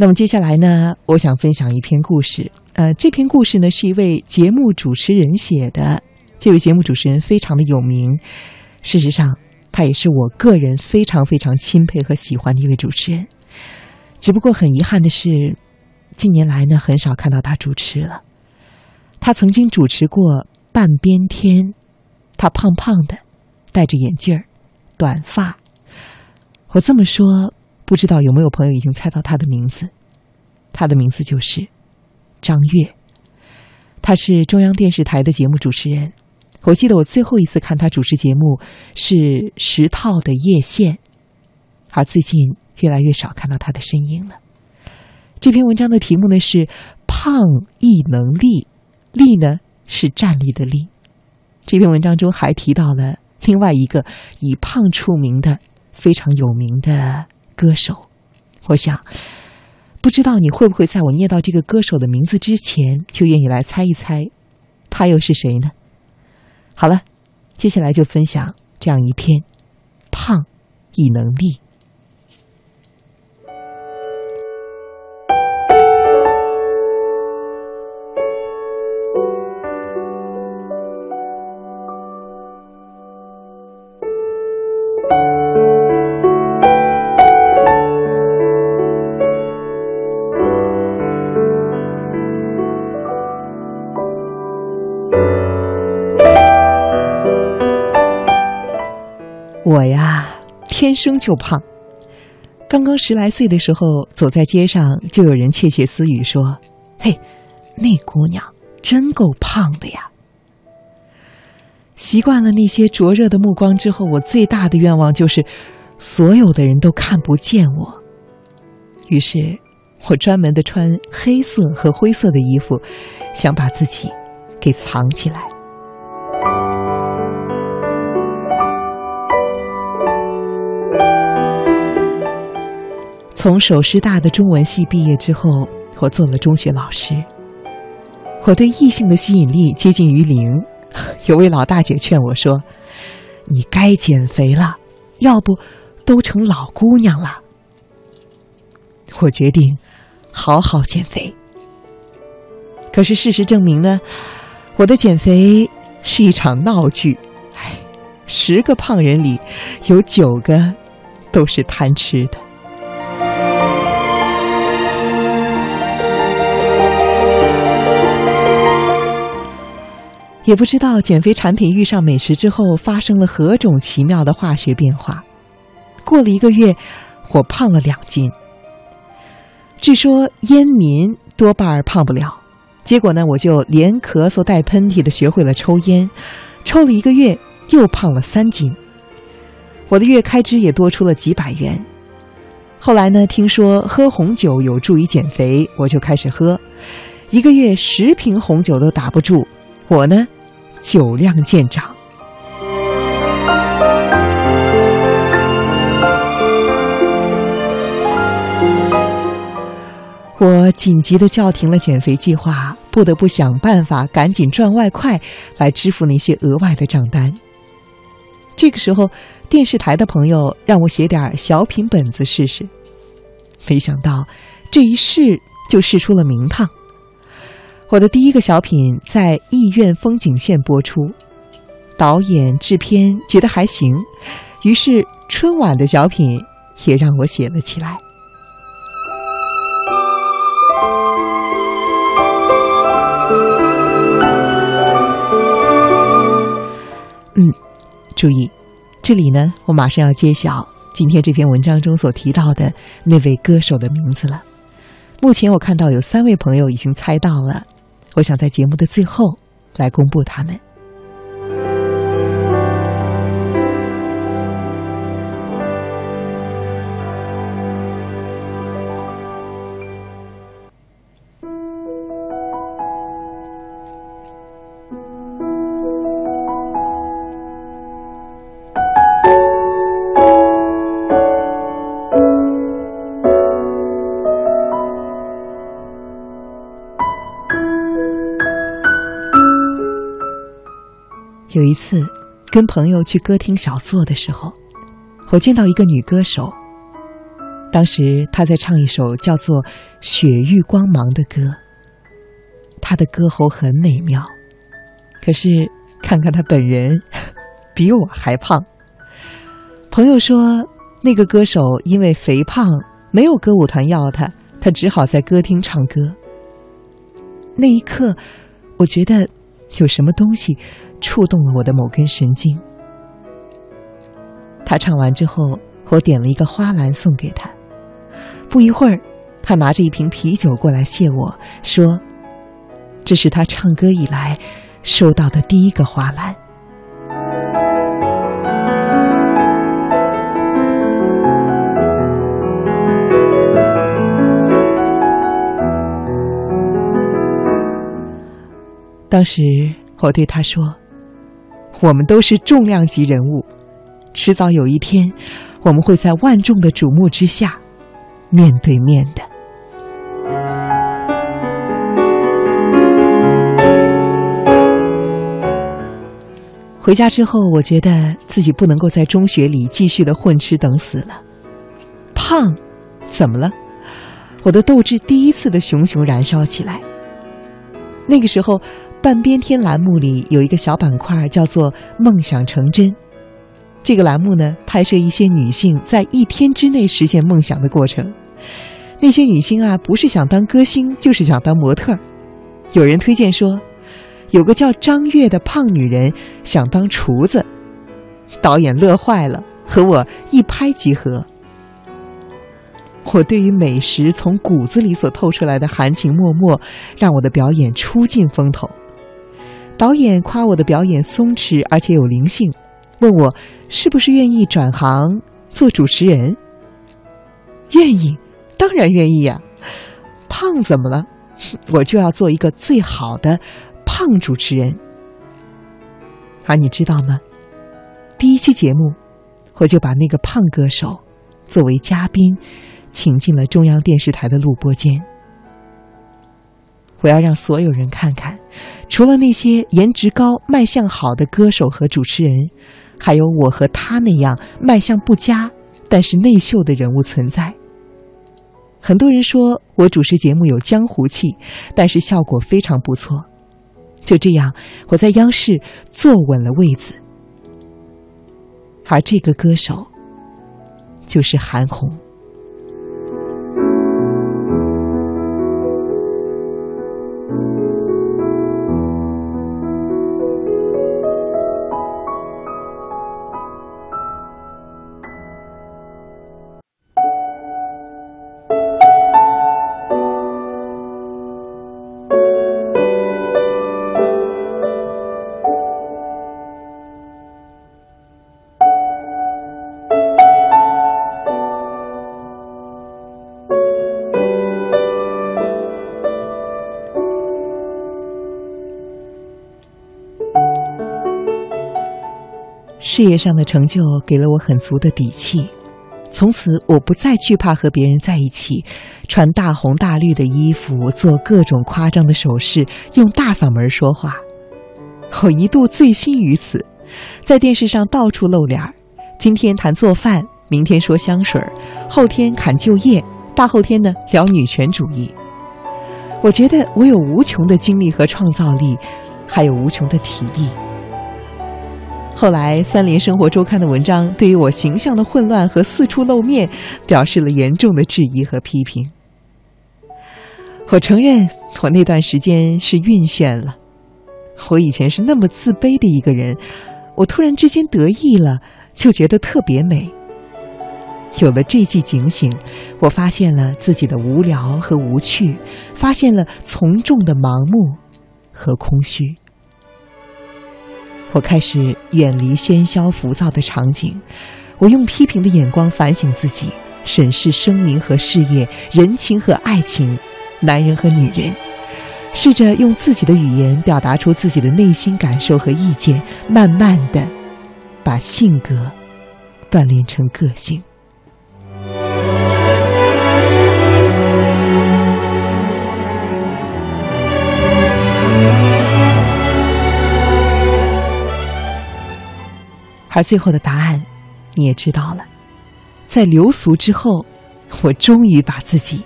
那么接下来呢，我想分享一篇故事。呃，这篇故事呢是一位节目主持人写的，这位节目主持人非常的有名。事实上，他也是我个人非常非常钦佩和喜欢的一位主持人。只不过很遗憾的是，近年来呢很少看到他主持了。他曾经主持过《半边天》，他胖胖的，戴着眼镜儿，短发。我这么说。不知道有没有朋友已经猜到他的名字？他的名字就是张悦，他是中央电视台的节目主持人。我记得我最后一次看他主持节目是十套的叶县，而最近越来越少看到他的身影了。这篇文章的题目呢是“胖亦能立”，立呢是站立的立。这篇文章中还提到了另外一个以胖出名的非常有名的。歌手，我想，不知道你会不会在我念到这个歌手的名字之前，就愿意来猜一猜，他又是谁呢？好了，接下来就分享这样一篇：胖亦能立。我呀，天生就胖。刚刚十来岁的时候，走在街上，就有人窃窃私语说：“嘿，那姑娘真够胖的呀。”习惯了那些灼热的目光之后，我最大的愿望就是所有的人都看不见我。于是，我专门的穿黑色和灰色的衣服，想把自己给藏起来。从首师大的中文系毕业之后，我做了中学老师。我对异性的吸引力接近于零。有位老大姐劝我说：“你该减肥了，要不都成老姑娘了。”我决定好好减肥。可是事实证明呢，我的减肥是一场闹剧。唉，十个胖人里有九个都是贪吃的。也不知道减肥产品遇上美食之后发生了何种奇妙的化学变化。过了一个月，我胖了两斤。据说烟民多半儿胖不了，结果呢，我就连咳嗽带喷嚏的学会了抽烟，抽了一个月又胖了三斤。我的月开支也多出了几百元。后来呢，听说喝红酒有助于减肥，我就开始喝，一个月十瓶红酒都打不住。我呢。酒量见长，我紧急的叫停了减肥计划，不得不想办法赶紧赚外快来支付那些额外的账单。这个时候，电视台的朋友让我写点小品本子试试，没想到这一试就试出了名堂。我的第一个小品在艺苑风景线播出，导演、制片觉得还行，于是春晚的小品也让我写了起来。嗯，注意，这里呢，我马上要揭晓今天这篇文章中所提到的那位歌手的名字了。目前我看到有三位朋友已经猜到了。我想在节目的最后来公布他们。有一次，跟朋友去歌厅小坐的时候，我见到一个女歌手。当时她在唱一首叫做《雪域光芒》的歌，她的歌喉很美妙。可是看看她本人，比我还胖。朋友说，那个歌手因为肥胖，没有歌舞团要她，她只好在歌厅唱歌。那一刻，我觉得有什么东西触动了我的某根神经。他唱完之后，我点了一个花篮送给他。不一会儿，他拿着一瓶啤酒过来谢我说：“这是他唱歌以来收到的第一个花篮。”当时我对他说：“我们都是重量级人物，迟早有一天，我们会在万众的瞩目之下面对面的。”回家之后，我觉得自己不能够在中学里继续的混吃等死了。胖，怎么了？我的斗志第一次的熊熊燃烧起来。那个时候。半边天栏目里有一个小板块，叫做“梦想成真”。这个栏目呢，拍摄一些女性在一天之内实现梦想的过程。那些女星啊，不是想当歌星，就是想当模特。有人推荐说，有个叫张悦的胖女人想当厨子，导演乐坏了，和我一拍即合。我对于美食从骨子里所透出来的含情脉脉，让我的表演出尽风头。导演夸我的表演松弛而且有灵性，问我是不是愿意转行做主持人。愿意，当然愿意呀。胖怎么了？我就要做一个最好的胖主持人。而你知道吗？第一期节目，我就把那个胖歌手作为嘉宾，请进了中央电视台的录播间。我要让所有人看看，除了那些颜值高、卖相好的歌手和主持人，还有我和他那样卖相不佳但是内秀的人物存在。很多人说我主持节目有江湖气，但是效果非常不错。就这样，我在央视坐稳了位子，而这个歌手就是韩红。事业上的成就给了我很足的底气，从此我不再惧怕和别人在一起，穿大红大绿的衣服，做各种夸张的手势，用大嗓门说话。我一度醉心于此，在电视上到处露脸儿，今天谈做饭，明天说香水，后天侃就业，大后天呢聊女权主义。我觉得我有无穷的精力和创造力，还有无穷的体力。后来，《三联生活周刊》的文章对于我形象的混乱和四处露面表示了严重的质疑和批评。我承认，我那段时间是晕眩了。我以前是那么自卑的一个人，我突然之间得意了，就觉得特别美。有了这记警醒，我发现了自己的无聊和无趣，发现了从众的盲目和空虚。我开始远离喧嚣浮躁的场景，我用批评的眼光反省自己，审视生命和事业、人情和爱情、男人和女人，试着用自己的语言表达出自己的内心感受和意见，慢慢的把性格锻炼成个性。而最后的答案，你也知道了，在流俗之后，我终于把自己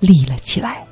立了起来。